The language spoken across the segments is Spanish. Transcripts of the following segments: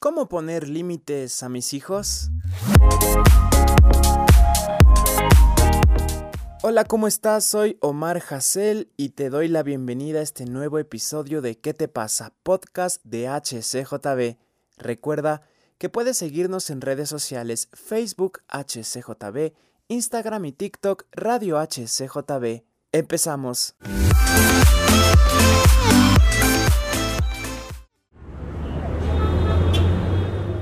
¿Cómo poner límites a mis hijos? Hola, ¿cómo estás? Soy Omar Hassel y te doy la bienvenida a este nuevo episodio de ¿Qué te pasa? Podcast de HCJB. Recuerda que puedes seguirnos en redes sociales Facebook HCJB, Instagram y TikTok Radio HCJB. Empezamos.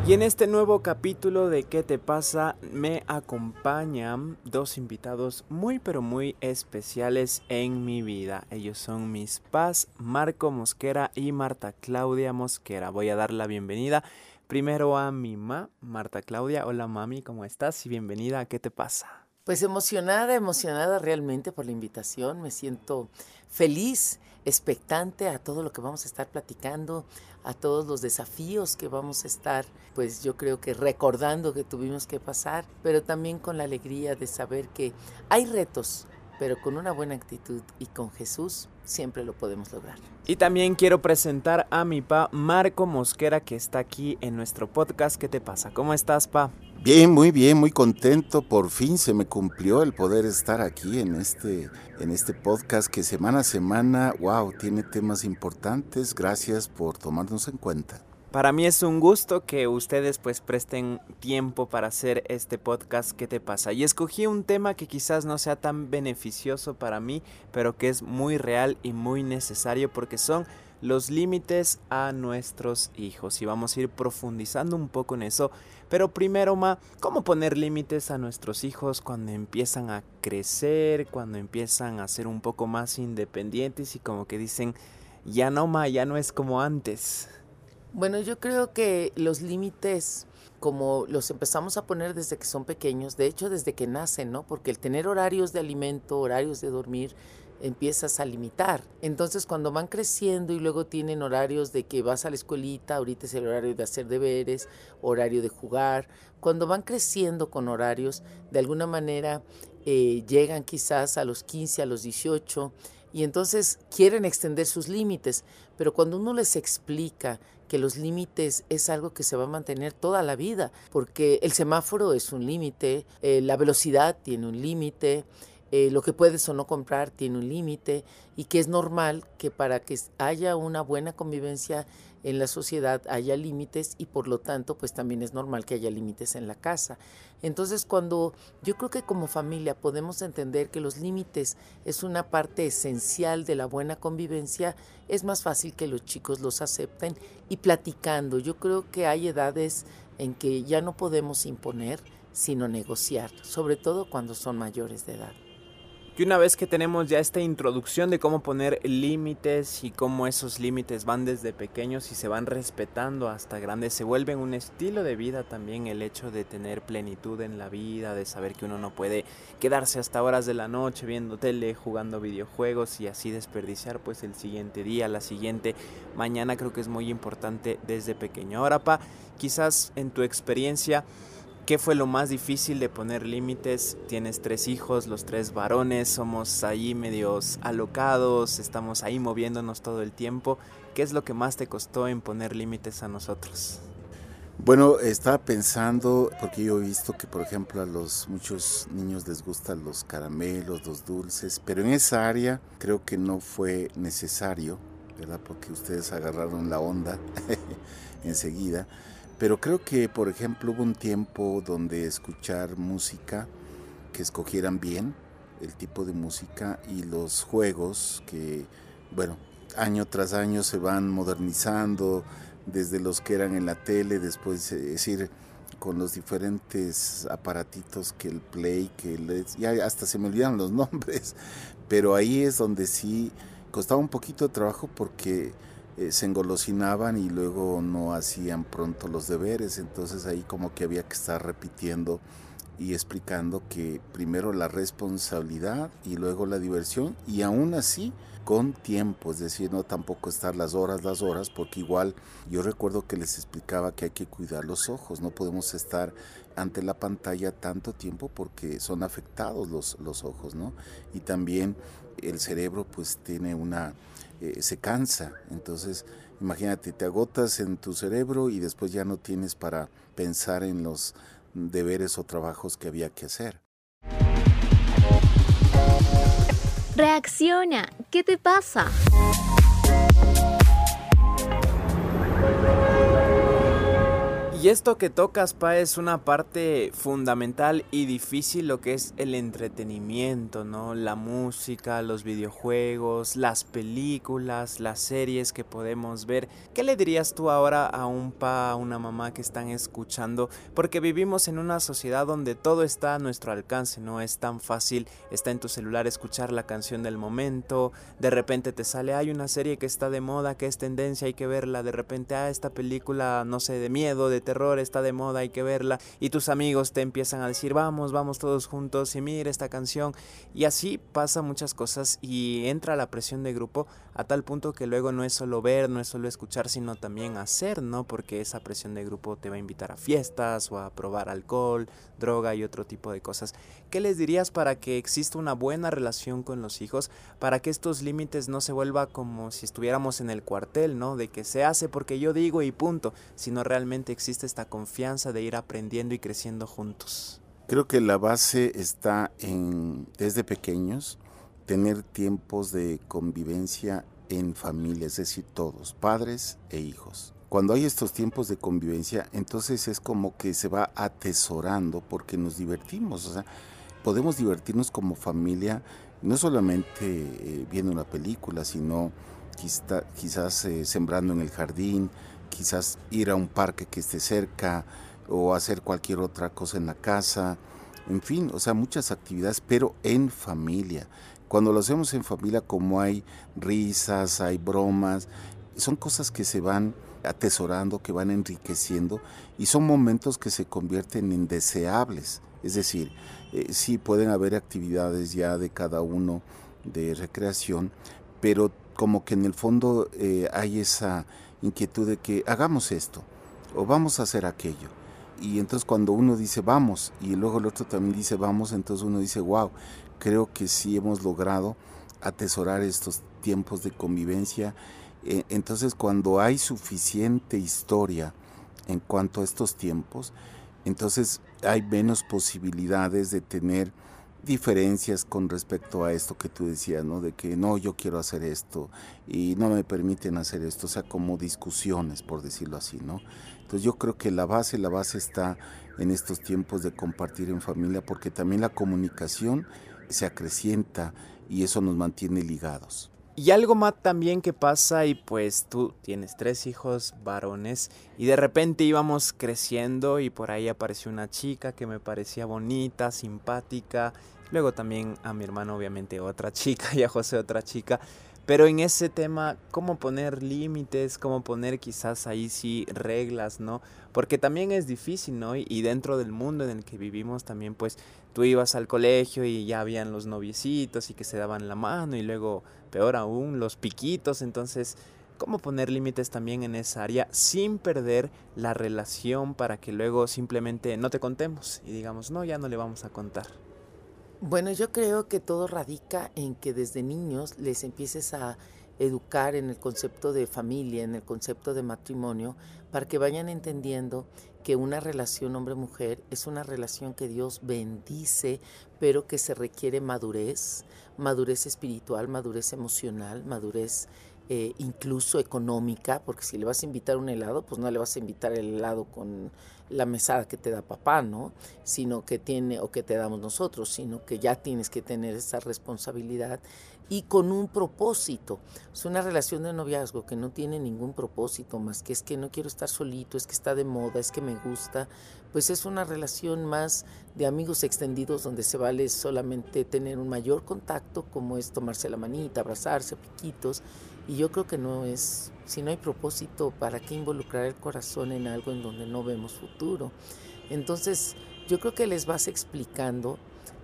Y en este nuevo capítulo de ¿Qué te pasa? me acompañan dos invitados muy pero muy especiales en mi vida. Ellos son mis paz, Marco Mosquera y Marta Claudia Mosquera. Voy a dar la bienvenida primero a mi mamá, Marta Claudia. Hola mami, ¿cómo estás? Y bienvenida a ¿Qué te pasa? Pues emocionada, emocionada realmente por la invitación. Me siento feliz, expectante a todo lo que vamos a estar platicando, a todos los desafíos que vamos a estar, pues yo creo que recordando que tuvimos que pasar, pero también con la alegría de saber que hay retos, pero con una buena actitud y con Jesús siempre lo podemos lograr. Y también quiero presentar a mi pa Marco Mosquera que está aquí en nuestro podcast. ¿Qué te pasa? ¿Cómo estás, pa? Bien, muy bien, muy contento. Por fin se me cumplió el poder estar aquí en este, en este podcast que semana a semana, wow, tiene temas importantes. Gracias por tomarnos en cuenta. Para mí es un gusto que ustedes pues presten tiempo para hacer este podcast ¿Qué te pasa? Y escogí un tema que quizás no sea tan beneficioso para mí, pero que es muy real y muy necesario porque son los límites a nuestros hijos. Y vamos a ir profundizando un poco en eso. Pero primero, Ma, ¿cómo poner límites a nuestros hijos cuando empiezan a crecer, cuando empiezan a ser un poco más independientes y como que dicen, ya no, Ma, ya no es como antes? Bueno, yo creo que los límites como los empezamos a poner desde que son pequeños, de hecho desde que nacen, ¿no? Porque el tener horarios de alimento, horarios de dormir, empiezas a limitar. Entonces cuando van creciendo y luego tienen horarios de que vas a la escuelita, ahorita es el horario de hacer deberes, horario de jugar, cuando van creciendo con horarios, de alguna manera eh, llegan quizás a los 15, a los 18 y entonces quieren extender sus límites, pero cuando uno les explica que los límites es algo que se va a mantener toda la vida, porque el semáforo es un límite, eh, la velocidad tiene un límite, eh, lo que puedes o no comprar tiene un límite y que es normal que para que haya una buena convivencia en la sociedad haya límites y por lo tanto pues también es normal que haya límites en la casa. Entonces cuando yo creo que como familia podemos entender que los límites es una parte esencial de la buena convivencia, es más fácil que los chicos los acepten y platicando. Yo creo que hay edades en que ya no podemos imponer, sino negociar, sobre todo cuando son mayores de edad. Y una vez que tenemos ya esta introducción de cómo poner límites y cómo esos límites van desde pequeños y se van respetando hasta grandes, se vuelven un estilo de vida también el hecho de tener plenitud en la vida, de saber que uno no puede quedarse hasta horas de la noche viendo tele, jugando videojuegos y así desperdiciar pues el siguiente día, la siguiente mañana, creo que es muy importante desde pequeño. Ahora, pa, quizás en tu experiencia ¿Qué fue lo más difícil de poner límites? Tienes tres hijos, los tres varones, somos ahí medios alocados, estamos ahí moviéndonos todo el tiempo. ¿Qué es lo que más te costó en poner límites a nosotros? Bueno, estaba pensando, porque yo he visto que, por ejemplo, a los muchos niños les gustan los caramelos, los dulces, pero en esa área creo que no fue necesario, ¿verdad? Porque ustedes agarraron la onda enseguida. Pero creo que, por ejemplo, hubo un tiempo donde escuchar música, que escogieran bien el tipo de música y los juegos que, bueno, año tras año se van modernizando, desde los que eran en la tele, después, es decir, con los diferentes aparatitos que el Play, que el, ya hasta se me olvidan los nombres, pero ahí es donde sí costaba un poquito de trabajo porque eh, se engolosinaban y luego no hacían pronto los deberes, entonces ahí como que había que estar repitiendo y explicando que primero la responsabilidad y luego la diversión y aún así con tiempo, es decir, no tampoco estar las horas, las horas, porque igual yo recuerdo que les explicaba que hay que cuidar los ojos, no podemos estar ante la pantalla tanto tiempo porque son afectados los, los ojos, ¿no? Y también el cerebro pues tiene una eh, se cansa. Entonces Imagínate, te agotas en tu cerebro y después ya no tienes para pensar en los deberes o trabajos que había que hacer. Reacciona, ¿qué te pasa? Y esto que tocas, Pa, es una parte fundamental y difícil lo que es el entretenimiento, ¿no? La música, los videojuegos, las películas, las series que podemos ver. ¿Qué le dirías tú ahora a un pa, a una mamá que están escuchando? Porque vivimos en una sociedad donde todo está a nuestro alcance, no es tan fácil, está en tu celular escuchar la canción del momento, de repente te sale, hay una serie que está de moda, que es tendencia, hay que verla, de repente, ah, esta película, no sé, de miedo, de terror está de moda, hay que verla, y tus amigos te empiezan a decir, vamos, vamos todos juntos y mira esta canción, y así pasa muchas cosas y entra la presión de grupo a tal punto que luego no es solo ver, no es solo escuchar, sino también hacer, ¿no? Porque esa presión de grupo te va a invitar a fiestas o a probar alcohol, droga y otro tipo de cosas. ¿Qué les dirías para que exista una buena relación con los hijos, para que estos límites no se vuelva como si estuviéramos en el cuartel, ¿no? De que se hace porque yo digo y punto, sino realmente existe esta confianza de ir aprendiendo y creciendo juntos. Creo que la base está en desde pequeños tener tiempos de convivencia en familia, es decir, todos, padres e hijos. Cuando hay estos tiempos de convivencia, entonces es como que se va atesorando porque nos divertimos, o sea, podemos divertirnos como familia, no solamente eh, viendo una película, sino quizás eh, sembrando en el jardín, quizás ir a un parque que esté cerca o hacer cualquier otra cosa en la casa, en fin, o sea, muchas actividades, pero en familia. Cuando lo hacemos en familia, como hay risas, hay bromas, son cosas que se van atesorando, que van enriqueciendo y son momentos que se convierten en deseables. Es decir, eh, sí pueden haber actividades ya de cada uno de recreación, pero como que en el fondo eh, hay esa inquietud de que hagamos esto o vamos a hacer aquello. Y entonces cuando uno dice vamos y luego el otro también dice vamos, entonces uno dice wow, creo que sí hemos logrado atesorar estos tiempos de convivencia. E, entonces, cuando hay suficiente historia en cuanto a estos tiempos, entonces hay menos posibilidades de tener diferencias con respecto a esto que tú decías, ¿no? De que no, yo quiero hacer esto y no me permiten hacer esto, o sea, como discusiones, por decirlo así, ¿no? Entonces yo creo que la base, la base está en estos tiempos de compartir en familia, porque también la comunicación se acrecienta y eso nos mantiene ligados. Y algo más también que pasa y pues tú tienes tres hijos varones y de repente íbamos creciendo y por ahí apareció una chica que me parecía bonita, simpática. Luego también a mi hermano obviamente otra chica y a José otra chica. Pero en ese tema, ¿cómo poner límites? ¿Cómo poner quizás ahí sí reglas, ¿no? Porque también es difícil, ¿no? Y dentro del mundo en el que vivimos también, pues tú ibas al colegio y ya habían los noviecitos y que se daban la mano y luego, peor aún, los piquitos. Entonces, ¿cómo poner límites también en esa área sin perder la relación para que luego simplemente no te contemos y digamos, no, ya no le vamos a contar? Bueno, yo creo que todo radica en que desde niños les empieces a educar en el concepto de familia, en el concepto de matrimonio, para que vayan entendiendo que una relación hombre-mujer es una relación que Dios bendice, pero que se requiere madurez, madurez espiritual, madurez emocional, madurez eh, incluso económica, porque si le vas a invitar un helado, pues no le vas a invitar el helado con la mesada que te da papá, ¿no? Sino que tiene, o que te damos nosotros, sino que ya tienes que tener esa responsabilidad y con un propósito. Es una relación de noviazgo que no tiene ningún propósito más que es que no quiero estar solito, es que está de moda, es que me gusta. Pues es una relación más de amigos extendidos donde se vale solamente tener un mayor contacto, como es tomarse la manita, abrazarse, piquitos. Y yo creo que no es si no hay propósito, ¿para qué involucrar el corazón en algo en donde no vemos futuro? Entonces, yo creo que les vas explicando,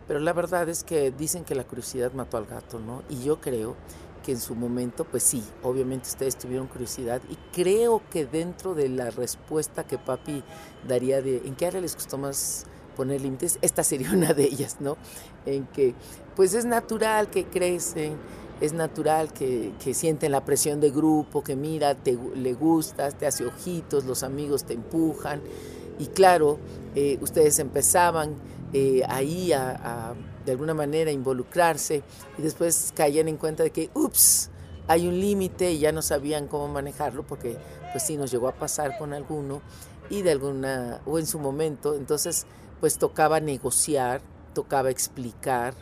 pero la verdad es que dicen que la curiosidad mató al gato, ¿no? Y yo creo que en su momento, pues sí, obviamente ustedes tuvieron curiosidad y creo que dentro de la respuesta que papi daría de en qué área les gustó más poner límites, esta sería una de ellas, ¿no? En que pues es natural que crecen es natural que, que sienten la presión de grupo, que mira, te, le gustas, te hace ojitos, los amigos te empujan. Y claro, eh, ustedes empezaban eh, ahí a, de alguna manera, involucrarse y después caían en cuenta de que, ups, hay un límite y ya no sabían cómo manejarlo porque pues sí nos llegó a pasar con alguno y de alguna, o en su momento, entonces pues tocaba negociar, tocaba explicar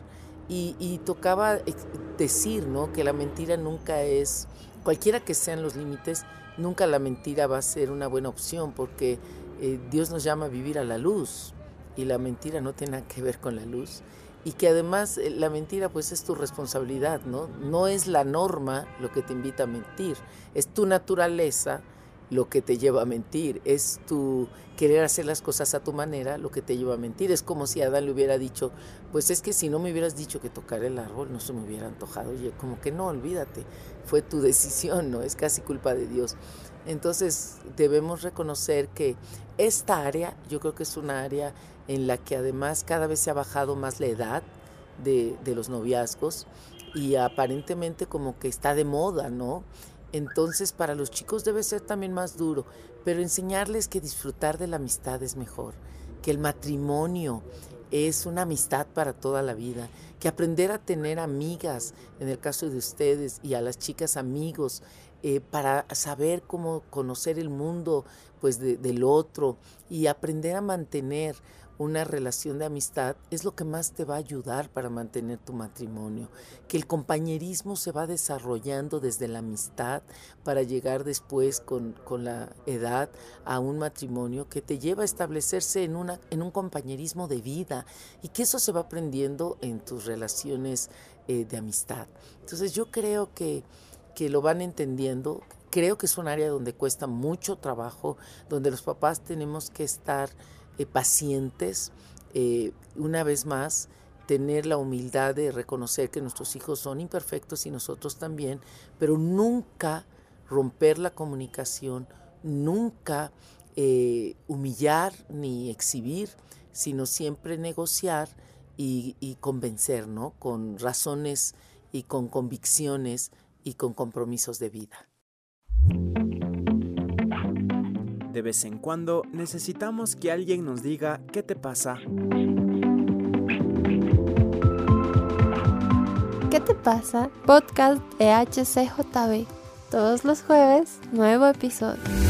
y, tocaba decir, ¿no? Que la mentira nunca es, cualquiera que sean los límites, nunca la mentira va a ser una buena opción porque eh, Dios nos llama a vivir a la luz y la mentira no tiene nada que ver con la luz y que además eh, la mentira pues es tu responsabilidad, ¿no? No es la norma lo que te invita a mentir, es tu naturaleza lo que te lleva a mentir, es tu querer hacer las cosas a tu manera lo que te lleva a mentir. Es como si Adán le hubiera dicho, pues es que si no me hubieras dicho que tocar el árbol no se me hubiera antojado. Oye, como que no, olvídate, fue tu decisión, ¿no? Es casi culpa de Dios. Entonces debemos reconocer que esta área yo creo que es una área en la que además cada vez se ha bajado más la edad de, los noviazgos y aparentemente como que está de moda, ¿no? Entonces para los chicos debe ser también más duro, pero enseñarles que disfrutar de la amistad es mejor, que el matrimonio es una amistad para toda la vida, que aprender a tener amigas, en el caso de ustedes, y a las chicas amigos, eh, para saber cómo conocer el mundo pues del otro y aprender a mantener una relación de amistad es lo que más te va a ayudar para mantener tu matrimonio. Que el compañerismo se va desarrollando desde la amistad para llegar después con, la edad a un matrimonio que te lleva a establecerse en, una, en un compañerismo de vida y que eso se va aprendiendo en tus relaciones eh, de amistad. Entonces yo creo que que lo van entendiendo. Creo que es un área donde cuesta mucho trabajo, donde los papás tenemos que estar eh, pacientes, eh, una vez más, tener la humildad de reconocer que nuestros hijos son imperfectos y nosotros también, pero nunca romper la comunicación, nunca eh, humillar ni exhibir, sino siempre negociar y, y convencer, ¿no? Con razones y con convicciones y con compromisos de vida. De vez en cuando necesitamos que alguien nos diga qué te pasa. ¿Qué te pasa? Podcast de HCJB. Todos los jueves, nuevo episodio.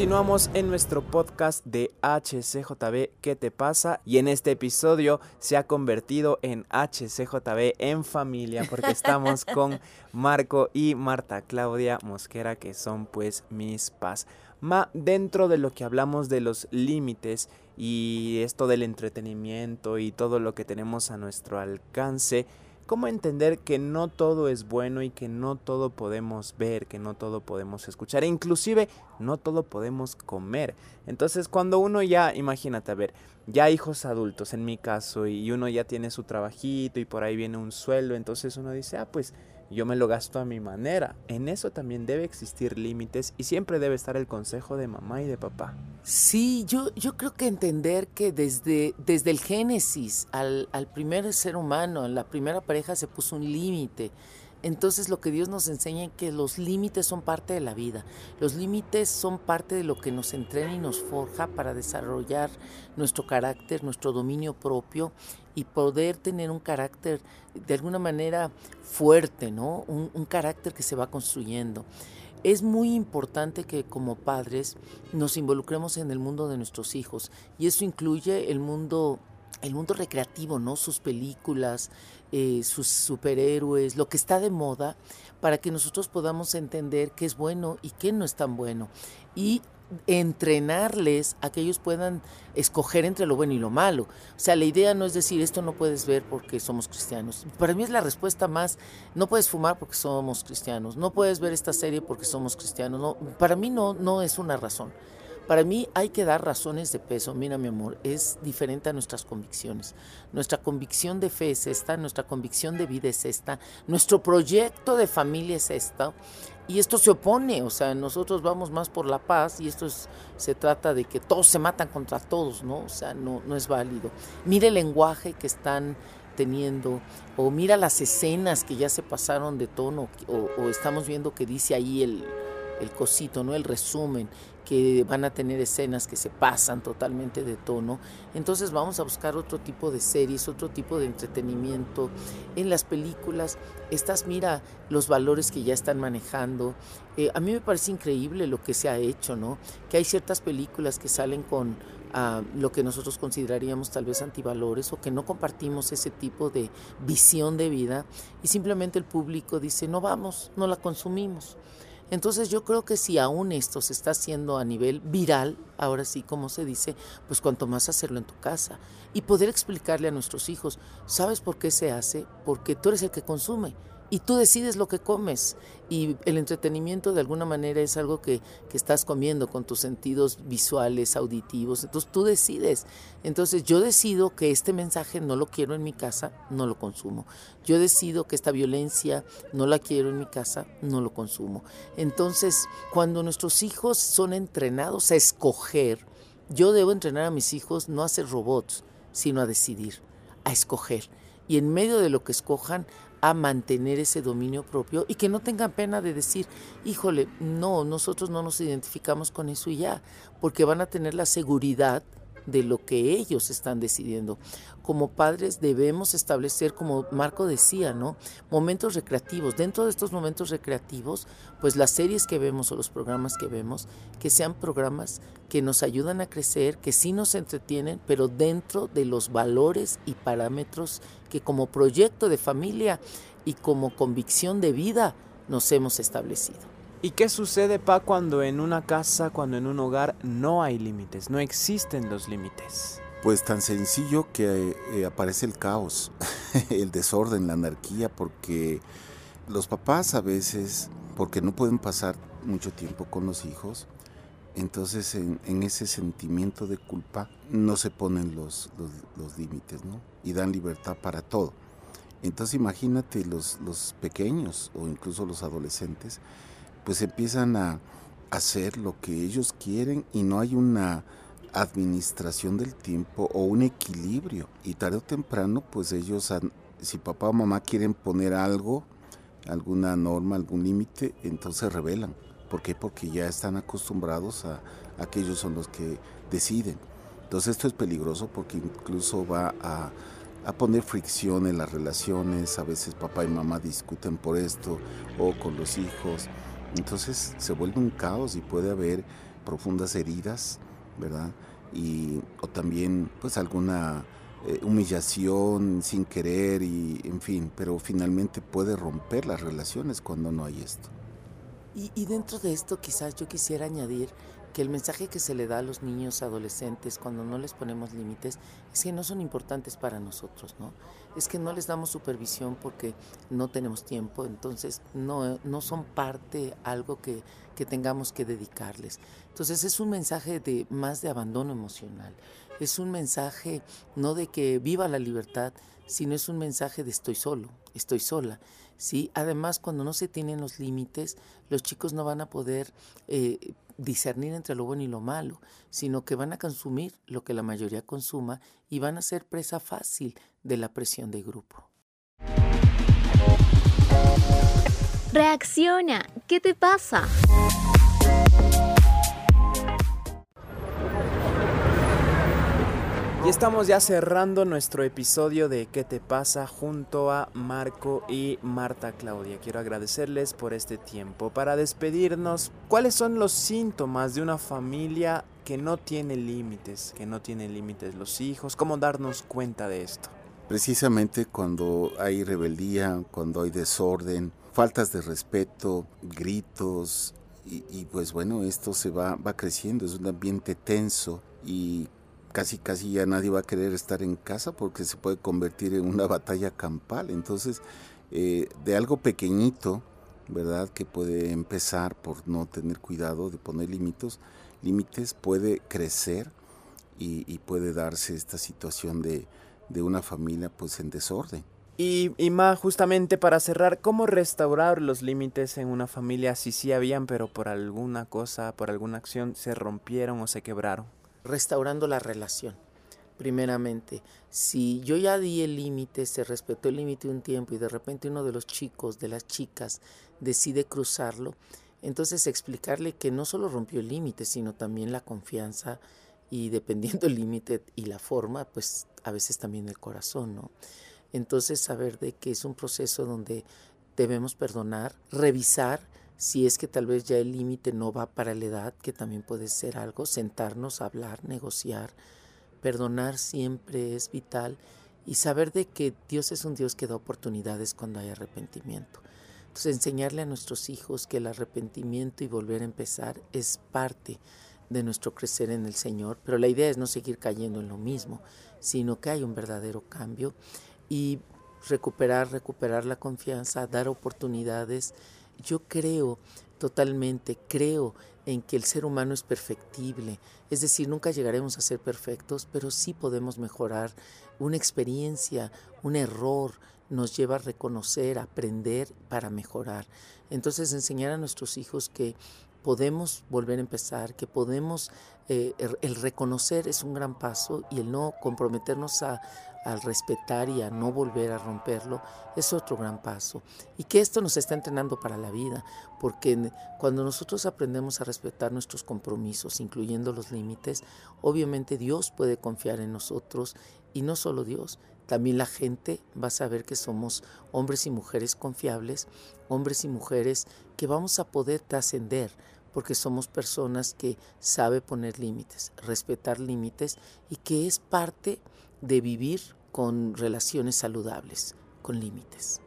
Continuamos en nuestro podcast de HCJB ¿Qué te pasa? Y en este episodio se ha convertido en HCJB en familia porque estamos con Marco y Marta Claudia Mosquera que son pues mis paz. Ma, dentro de lo que hablamos de los límites y esto del entretenimiento y todo lo que tenemos a nuestro alcance, cómo entender que no todo es bueno y que no todo podemos ver, que no todo podemos escuchar, e inclusive no todo podemos comer. Entonces cuando uno ya, imagínate, a ver, ya hijos adultos en mi caso y uno ya tiene su trabajito y por ahí viene un sueldo, entonces uno dice, ah, pues yo me lo gasto a mi manera. En eso también debe existir límites y siempre debe estar el consejo de mamá y de papá. Sí, yo, yo creo que entender que desde, desde el génesis al, al primer ser humano, la primera pareja se puso un límite. Entonces lo que Dios nos enseña es que los límites son parte de la vida. Los límites son parte de lo que nos entrena y nos forja para desarrollar nuestro carácter, nuestro dominio propio y poder tener un carácter de alguna manera fuerte, ¿no? Un, carácter que se va construyendo. Es muy importante que como padres nos involucremos en el mundo de nuestros hijos y eso incluye el mundo el mundo recreativo, ¿no? Sus películas, eh, sus superhéroes, lo que está de moda, para que nosotros podamos entender qué es bueno y qué no es tan bueno. Y entrenarles a que ellos puedan escoger entre lo bueno y lo malo. O sea, la idea no es decir esto no puedes ver porque somos cristianos. Para mí es la respuesta más, no puedes fumar porque somos cristianos, no puedes ver esta serie porque somos cristianos. No, para mí no, no es una razón. Para mí hay que dar razones de peso. Mira, mi amor, es diferente a nuestras convicciones. Nuestra convicción de fe es esta, nuestra convicción de vida es esta, nuestro proyecto de familia es esta. Y esto se opone, o sea, nosotros vamos más por la paz y esto se trata de que todos se matan contra todos, ¿no? O sea, no, no es válido. Mire el lenguaje que están teniendo, o mira las escenas que ya se pasaron de tono, o, estamos viendo que dice ahí el, el cosito, ¿no? El resumen, que van a tener escenas que se pasan totalmente de tono. Entonces vamos a buscar otro tipo de series, otro tipo de entretenimiento. En las películas, estas, mira los valores que ya están manejando. Eh, a mí me parece increíble lo que se ha hecho, ¿no? Que hay ciertas películas que salen con a lo que nosotros consideraríamos tal vez antivalores o que no compartimos ese tipo de visión de vida y simplemente el público dice no vamos, no la consumimos. Entonces yo creo que si aún esto se está haciendo a nivel viral, ahora sí como se dice, pues cuanto más hacerlo en tu casa y poder explicarle a nuestros hijos, ¿sabes por qué se hace? Porque tú eres el que consume y tú decides lo que comes. Y el entretenimiento de alguna manera es algo que, que, estás comiendo con tus sentidos visuales, auditivos. Entonces tú decides. Entonces yo decido que este mensaje no lo quiero en mi casa, no lo consumo. Yo decido que esta violencia no la quiero en mi casa, no lo consumo. Entonces cuando nuestros hijos son entrenados a escoger, yo debo entrenar a mis hijos no a ser robots, sino a decidir, a escoger. Y en medio de lo que escojan, a mantener ese dominio propio y que no tengan pena de decir, híjole, no, nosotros no nos identificamos con eso y ya, porque van a tener la seguridad de lo que ellos están decidiendo. Como padres debemos establecer, como Marco decía, ¿no? Momentos recreativos. Dentro de estos momentos recreativos, pues las series que vemos o los programas que vemos, que sean programas que nos ayudan a crecer, que sí nos entretienen, pero dentro de los valores y parámetros que como proyecto de familia y como convicción de vida nos hemos establecido. ¿Y qué sucede, Pa, cuando en una casa, cuando en un hogar no hay límites, no existen los límites? Pues tan sencillo que eh, aparece el caos, el desorden, la anarquía, porque los papás a veces, porque no pueden pasar mucho tiempo con los hijos, entonces en, ese sentimiento de culpa no se ponen los, los, límites, ¿no? Y dan libertad para todo. Entonces imagínate los, los pequeños o incluso los adolescentes, pues empiezan a hacer lo que ellos quieren y no hay una administración del tiempo o un equilibrio. Y tarde o temprano, pues ellos, si papá o mamá quieren poner algo, alguna norma, algún límite, entonces revelan. ¿Por qué? Porque ya están acostumbrados a, a, que ellos son los que deciden. Entonces esto es peligroso porque incluso va a poner fricción en las relaciones. A veces papá y mamá discuten por esto o con los hijos entonces se vuelve un caos y puede haber profundas heridas, ¿verdad? Y, o también pues alguna eh, humillación sin querer y en fin, pero finalmente puede romper las relaciones cuando no hay esto. Y, y dentro de esto quizás yo quisiera añadir que el mensaje que se le da a los niños adolescentes cuando no les ponemos límites es que no son importantes para nosotros, ¿no? Es que no les damos supervisión porque no tenemos tiempo, entonces no, no son parte, algo que, que tengamos que dedicarles. Entonces es un mensaje de más de abandono emocional, es un mensaje no de que viva la libertad, sino es un mensaje de estoy solo, estoy sola. ¿sí? Además, cuando no se tienen los límites, los chicos no van a poder eh, discernir entre lo bueno y lo malo, sino que van a consumir lo que la mayoría consuma y van a ser presa fácil de la presión de grupo. Reacciona, ¿qué te pasa? Y estamos ya cerrando nuestro episodio de ¿Qué te pasa? junto a Marco y Marta Claudia. Quiero agradecerles por este tiempo. Para despedirnos, ¿cuáles son los síntomas de una familia que no tiene límites? Que no tiene límites los hijos. ¿Cómo darnos cuenta de esto? Precisamente cuando hay rebeldía, cuando hay desorden, faltas de respeto, gritos, y, pues bueno, esto se va, va creciendo, es un ambiente tenso y casi casi ya nadie va a querer estar en casa porque se puede convertir en una batalla campal. Entonces, eh, de algo pequeñito, ¿verdad? Que puede empezar por no tener cuidado de poner límites, límites puede crecer y, puede darse esta situación de, de una familia pues en desorden. Y, y más justamente para cerrar, ¿cómo restaurar los límites en una familia si sí habían, pero por alguna cosa, por alguna acción se rompieron o se quebraron? Restaurando la relación, primeramente. Si yo ya di el límite, se respetó el límite un tiempo y de repente uno de los chicos, de las chicas, decide cruzarlo, entonces explicarle que no solo rompió el límite, sino también la confianza y dependiendo el límite y la forma, pues a veces también el corazón, ¿no? Entonces saber de que es un proceso donde debemos perdonar, revisar si es que tal vez ya el límite no va para la edad, que también puede ser algo, sentarnos, hablar, negociar, perdonar siempre es vital y saber de que Dios es un Dios que da oportunidades cuando hay arrepentimiento. Entonces enseñarle a nuestros hijos que el arrepentimiento y volver a empezar es parte de nuestro crecer en el Señor, pero la idea es no seguir cayendo en lo mismo, sino que hay un verdadero cambio y recuperar, recuperar la confianza, dar oportunidades. Yo creo totalmente, creo en que el ser humano es perfectible, es decir, nunca llegaremos a ser perfectos, pero sí podemos mejorar. Una experiencia, un error nos lleva a reconocer, a aprender para mejorar. Entonces enseñar a nuestros hijos que podemos volver a empezar, que podemos, eh, el reconocer es un gran paso y el no comprometernos a, al respetar y a no volver a romperlo es otro gran paso. Y que esto nos está entrenando para la vida, porque cuando nosotros aprendemos a respetar nuestros compromisos, incluyendo los límites, obviamente Dios puede confiar en nosotros y no solo Dios, también la gente va a saber que somos hombres y mujeres confiables, hombres y mujeres que vamos a poder trascender, porque somos personas que sabe poner límites, respetar límites y que es parte de vivir con relaciones saludables, con límites.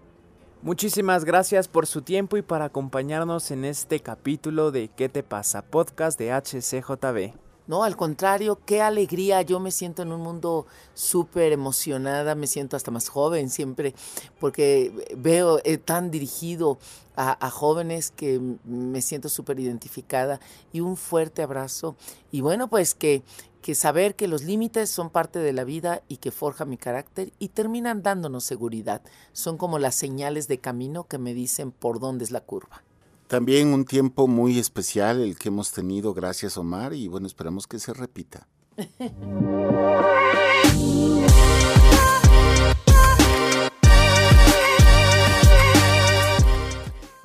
Muchísimas gracias por su tiempo y para acompañarnos en este capítulo de ¿Qué te pasa? Podcast de HCJB. No, al contrario, qué alegría. Yo me siento en un mundo súper emocionada, me siento hasta más joven siempre, porque veo eh, tan dirigido a, jóvenes que me siento súper identificada y un fuerte abrazo. Y bueno, pues que, que saber que los límites son parte de la vida y que forja mi carácter y terminan dándonos seguridad. Son como las señales de camino que me dicen por dónde es la curva. También un tiempo muy especial el que hemos tenido, gracias Omar, y bueno, esperamos que se repita.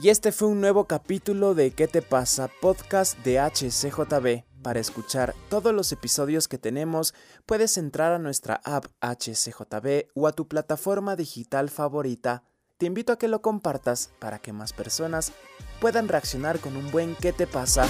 Y este fue un nuevo capítulo de ¿Qué te pasa? Podcast de HCJB. Para escuchar todos los episodios que tenemos, puedes entrar a nuestra app HCJB o a tu plataforma digital favorita. Te invito a que lo compartas para que más personas puedan reaccionar con un buen ¿Qué te pasa?